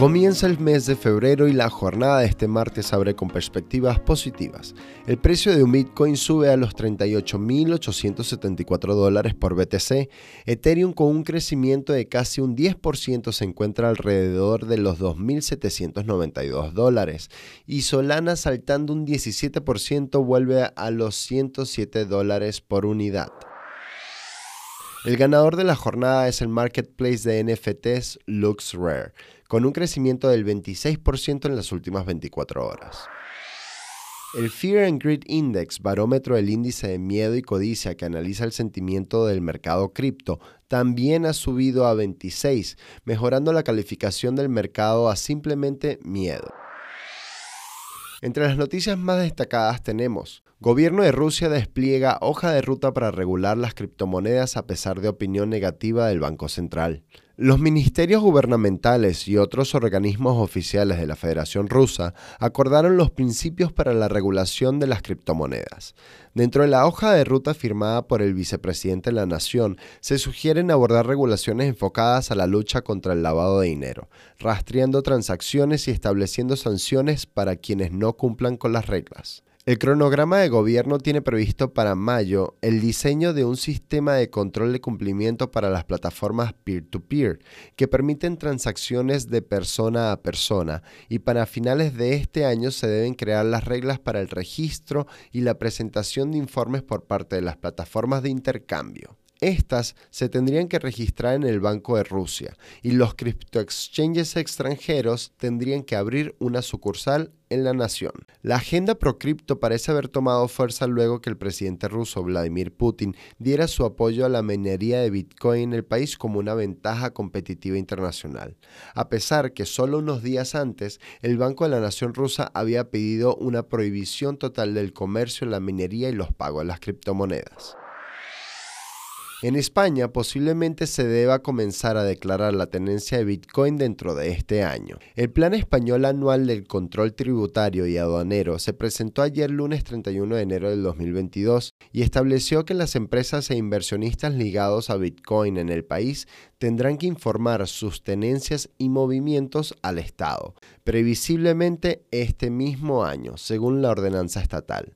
Comienza el mes de febrero y la jornada de este martes abre con perspectivas positivas. El precio de un Bitcoin sube a los 38.874 dólares por BTC. Ethereum con un crecimiento de casi un 10% se encuentra alrededor de los 2.792 dólares. Y Solana saltando un 17% vuelve a los 107 dólares por unidad. El ganador de la jornada es el marketplace de NFTs LuxRare con un crecimiento del 26% en las últimas 24 horas. El Fear and Greed Index, barómetro del índice de miedo y codicia que analiza el sentimiento del mercado cripto, también ha subido a 26, mejorando la calificación del mercado a simplemente miedo. Entre las noticias más destacadas tenemos, Gobierno de Rusia despliega hoja de ruta para regular las criptomonedas a pesar de opinión negativa del Banco Central. Los ministerios gubernamentales y otros organismos oficiales de la Federación Rusa acordaron los principios para la regulación de las criptomonedas. Dentro de la hoja de ruta firmada por el vicepresidente de la Nación, se sugieren abordar regulaciones enfocadas a la lucha contra el lavado de dinero, rastreando transacciones y estableciendo sanciones para quienes no cumplan con las reglas. El cronograma de gobierno tiene previsto para mayo el diseño de un sistema de control de cumplimiento para las plataformas peer-to-peer que permiten transacciones de persona a persona y para finales de este año se deben crear las reglas para el registro y la presentación de informes por parte de las plataformas de intercambio. Estas se tendrían que registrar en el Banco de Rusia y los exchanges extranjeros tendrían que abrir una sucursal en la nación. La agenda pro cripto parece haber tomado fuerza luego que el presidente ruso Vladimir Putin diera su apoyo a la minería de Bitcoin en el país como una ventaja competitiva internacional. A pesar que solo unos días antes el Banco de la Nación rusa había pedido una prohibición total del comercio la minería y los pagos de las criptomonedas. En España posiblemente se deba comenzar a declarar la tenencia de Bitcoin dentro de este año. El Plan Español Anual del Control Tributario y Aduanero se presentó ayer lunes 31 de enero del 2022 y estableció que las empresas e inversionistas ligados a Bitcoin en el país tendrán que informar sus tenencias y movimientos al Estado, previsiblemente este mismo año, según la ordenanza estatal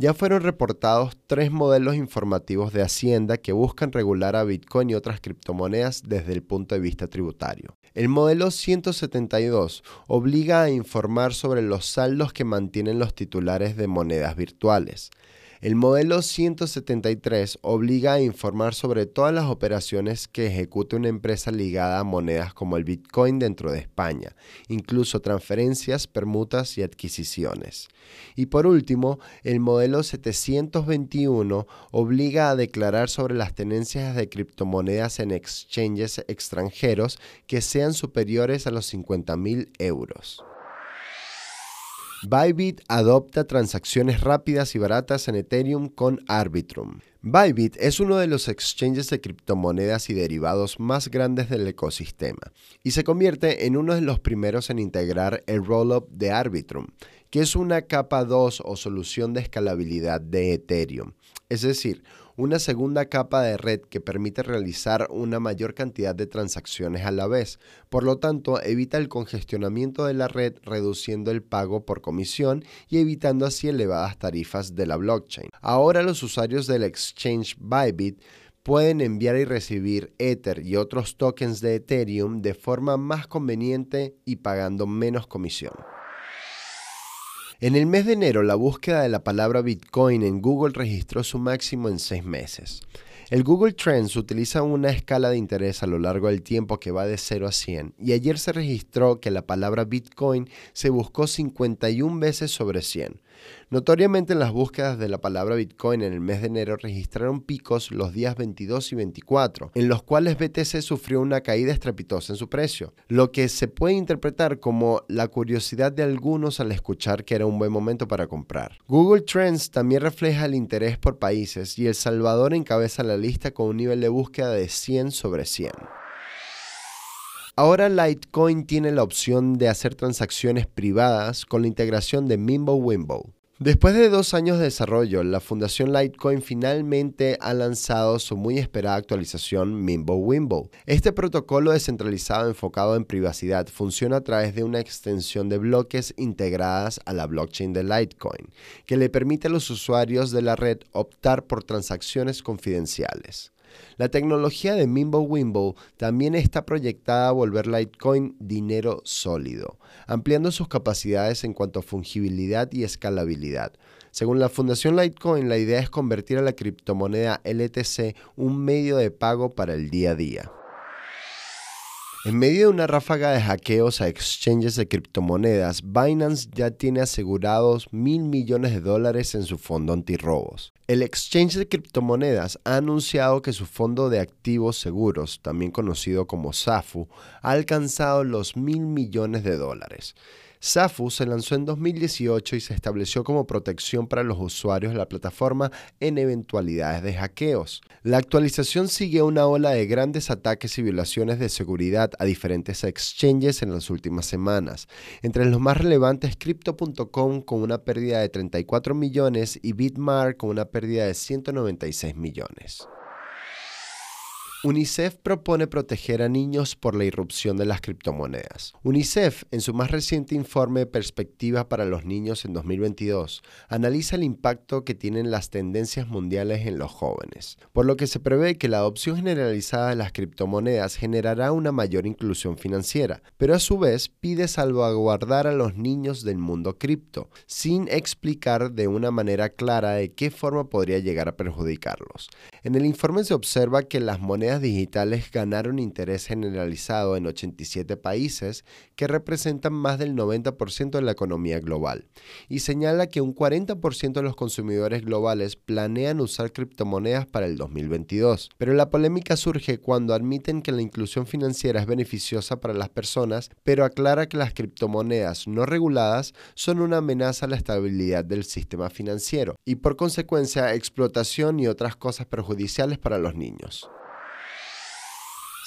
ya fueron reportados tres modelos informativos de Hacienda que buscan regular a Bitcoin y otras criptomonedas desde el punto de vista tributario. El modelo 172 obliga a informar sobre los saldos que mantienen los titulares de monedas virtuales. El modelo 173 obliga a informar sobre todas las operaciones que ejecute una empresa ligada a monedas como el Bitcoin dentro de España, incluso transferencias, permutas y adquisiciones. Y por último, el modelo 721 obliga a declarar sobre las tenencias de criptomonedas en exchanges extranjeros que sean superiores a los 50.000 euros. Bybit adopta transacciones rápidas y baratas en Ethereum con Arbitrum. Bybit es uno de los exchanges de criptomonedas y derivados más grandes del ecosistema y se convierte en uno de los primeros en integrar el rollup de Arbitrum, que es una capa 2 o solución de escalabilidad de Ethereum. Es decir, una segunda capa de red que permite realizar una mayor cantidad de transacciones a la vez. Por lo tanto, evita el congestionamiento de la red reduciendo el pago por comisión y evitando así elevadas tarifas de la blockchain. Ahora los usuarios del exchange Bybit pueden enviar y recibir Ether y otros tokens de Ethereum de forma más conveniente y pagando menos comisión. En el mes de enero, la búsqueda de la palabra Bitcoin en Google registró su máximo en seis meses. El Google Trends utiliza una escala de interés a lo largo del tiempo que va de 0 a 100 y ayer se registró que la palabra Bitcoin se buscó 51 veces sobre 100. Notoriamente las búsquedas de la palabra Bitcoin en el mes de enero registraron picos los días 22 y 24, en los cuales BTC sufrió una caída estrepitosa en su precio, lo que se puede interpretar como la curiosidad de algunos al escuchar que era un buen momento para comprar. Google Trends también refleja el interés por países y El Salvador encabeza la lista con un nivel de búsqueda de 100 sobre 100. Ahora Litecoin tiene la opción de hacer transacciones privadas con la integración de Mimbo Después de dos años de desarrollo, la Fundación Litecoin finalmente ha lanzado su muy esperada actualización Mimbo Wimbo. Este protocolo descentralizado enfocado en privacidad funciona a través de una extensión de bloques integradas a la blockchain de Litecoin, que le permite a los usuarios de la red optar por transacciones confidenciales. La tecnología de Mimbo Wimbo también está proyectada a volver Litecoin dinero sólido, ampliando sus capacidades en cuanto a fungibilidad y escalabilidad. Según la Fundación Litecoin, la idea es convertir a la criptomoneda LTC un medio de pago para el día a día. En medio de una ráfaga de hackeos a exchanges de criptomonedas, Binance ya tiene asegurados mil millones de dólares en su fondo antirrobos. El exchange de criptomonedas ha anunciado que su fondo de activos seguros, también conocido como SAFU, ha alcanzado los mil millones de dólares. SAFU se lanzó en 2018 y se estableció como protección para los usuarios de la plataforma en eventualidades de hackeos. La actualización sigue una ola de grandes ataques y violaciones de seguridad a diferentes exchanges en las últimas semanas. Entre los más relevantes, Crypto.com con una pérdida de 34 millones y Bitmart con una pérdida de 196 millones. UNICEF propone proteger a niños por la irrupción de las criptomonedas. UNICEF, en su más reciente informe Perspectiva para los Niños en 2022, analiza el impacto que tienen las tendencias mundiales en los jóvenes, por lo que se prevé que la adopción generalizada de las criptomonedas generará una mayor inclusión financiera, pero a su vez pide salvaguardar a los niños del mundo cripto, sin explicar de una manera clara de qué forma podría llegar a perjudicarlos. En el informe se observa que las monedas digitales ganaron interés generalizado en 87 países que representan más del 90% de la economía global y señala que un 40% de los consumidores globales planean usar criptomonedas para el 2022. Pero la polémica surge cuando admiten que la inclusión financiera es beneficiosa para las personas, pero aclara que las criptomonedas no reguladas son una amenaza a la estabilidad del sistema financiero y por consecuencia explotación y otras cosas perjudiciales para los niños.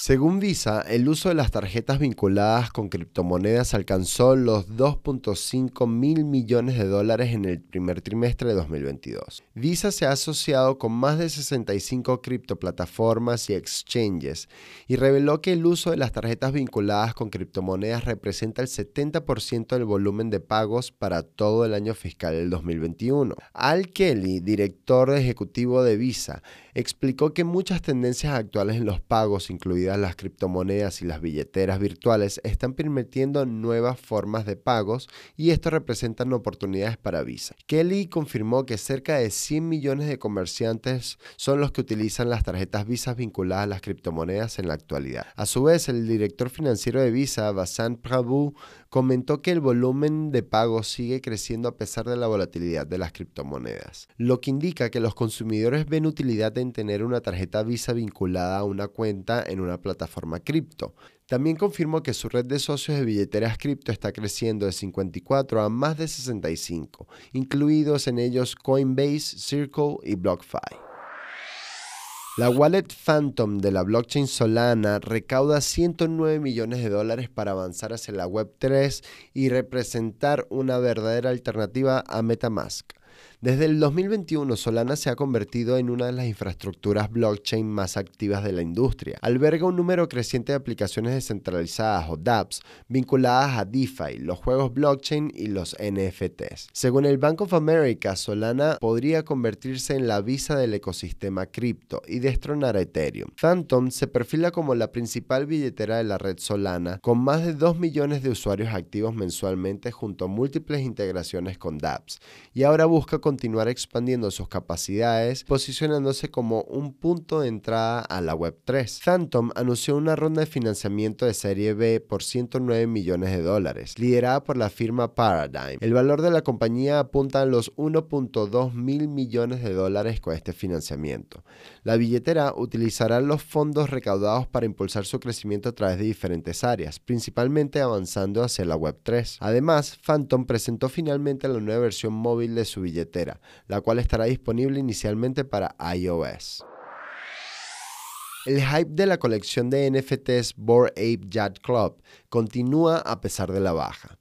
Según Visa, el uso de las tarjetas vinculadas con criptomonedas alcanzó los 2.5 mil millones de dólares en el primer trimestre de 2022. Visa se ha asociado con más de 65 criptoplataformas y exchanges y reveló que el uso de las tarjetas vinculadas con criptomonedas representa el 70% del volumen de pagos para todo el año fiscal del 2021. Al Kelly, director ejecutivo de Visa, explicó que muchas tendencias actuales en los pagos, incluidas las criptomonedas y las billeteras virtuales, están permitiendo nuevas formas de pagos y esto representa oportunidades para Visa. Kelly confirmó que cerca de 100 millones de comerciantes son los que utilizan las tarjetas Visa vinculadas a las criptomonedas en la actualidad. A su vez, el director financiero de Visa, Vasant Prabhu, comentó que el volumen de pagos sigue creciendo a pesar de la volatilidad de las criptomonedas, lo que indica que los consumidores ven utilidad en tener una tarjeta Visa vinculada a una cuenta en una plataforma cripto. También confirmó que su red de socios de billeteras cripto está creciendo de 54 a más de 65, incluidos en ellos Coinbase, Circle y BlockFi. La wallet Phantom de la blockchain Solana recauda 109 millones de dólares para avanzar hacia la Web3 y representar una verdadera alternativa a Metamask. Desde el 2021, Solana se ha convertido en una de las infraestructuras blockchain más activas de la industria. Alberga un número creciente de aplicaciones descentralizadas o dApps vinculadas a DeFi, los juegos blockchain y los NFTs. Según el Bank of America, Solana podría convertirse en la visa del ecosistema cripto y destronar a Ethereum. Phantom se perfila como la principal billetera de la red Solana, con más de 2 millones de usuarios activos mensualmente junto a múltiples integraciones con dApps, y ahora busca con continuar expandiendo sus capacidades, posicionándose como un punto de entrada a la Web3. Phantom anunció una ronda de financiamiento de serie B por 109 millones de dólares, liderada por la firma Paradigm. El valor de la compañía apunta a los 1.2 mil millones de dólares con este financiamiento. La billetera utilizará los fondos recaudados para impulsar su crecimiento a través de diferentes áreas, principalmente avanzando hacia la Web3. Además, Phantom presentó finalmente la nueva versión móvil de su billetera, la cual estará disponible inicialmente para iOS. El hype de la colección de NFTs Bored Ape Yacht Club continúa a pesar de la baja.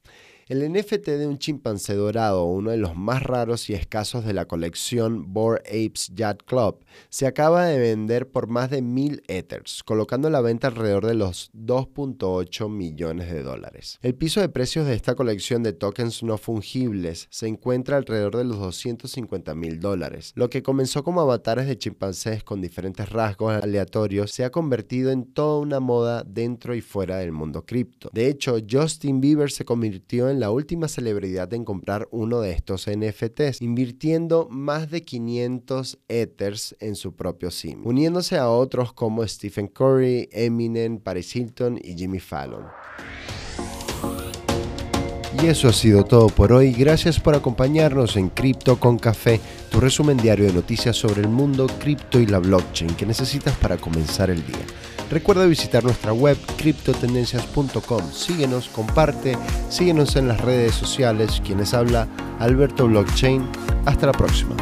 El NFT de un chimpancé dorado, uno de los más raros y escasos de la colección Bored Apes Yacht Club, se acaba de vender por más de mil Ethers, colocando la venta alrededor de los 2.8 millones de dólares. El piso de precios de esta colección de tokens no fungibles se encuentra alrededor de los 250 mil dólares. Lo que comenzó como avatares de chimpancés con diferentes rasgos aleatorios se ha convertido en toda una moda dentro y fuera del mundo cripto. De hecho, Justin Bieber se convirtió en la última celebridad en comprar uno de estos NFTs, invirtiendo más de 500 Ethers en su propio sim, uniéndose a otros como Stephen Curry, Eminem, Paris Hilton y Jimmy Fallon. Y eso ha sido todo por hoy. Gracias por acompañarnos en Cripto con Café, tu resumen diario de noticias sobre el mundo cripto y la blockchain que necesitas para comenzar el día. Recuerda visitar nuestra web criptotendencias.com. Síguenos, comparte, síguenos en las redes sociales. Quienes habla Alberto Blockchain. Hasta la próxima.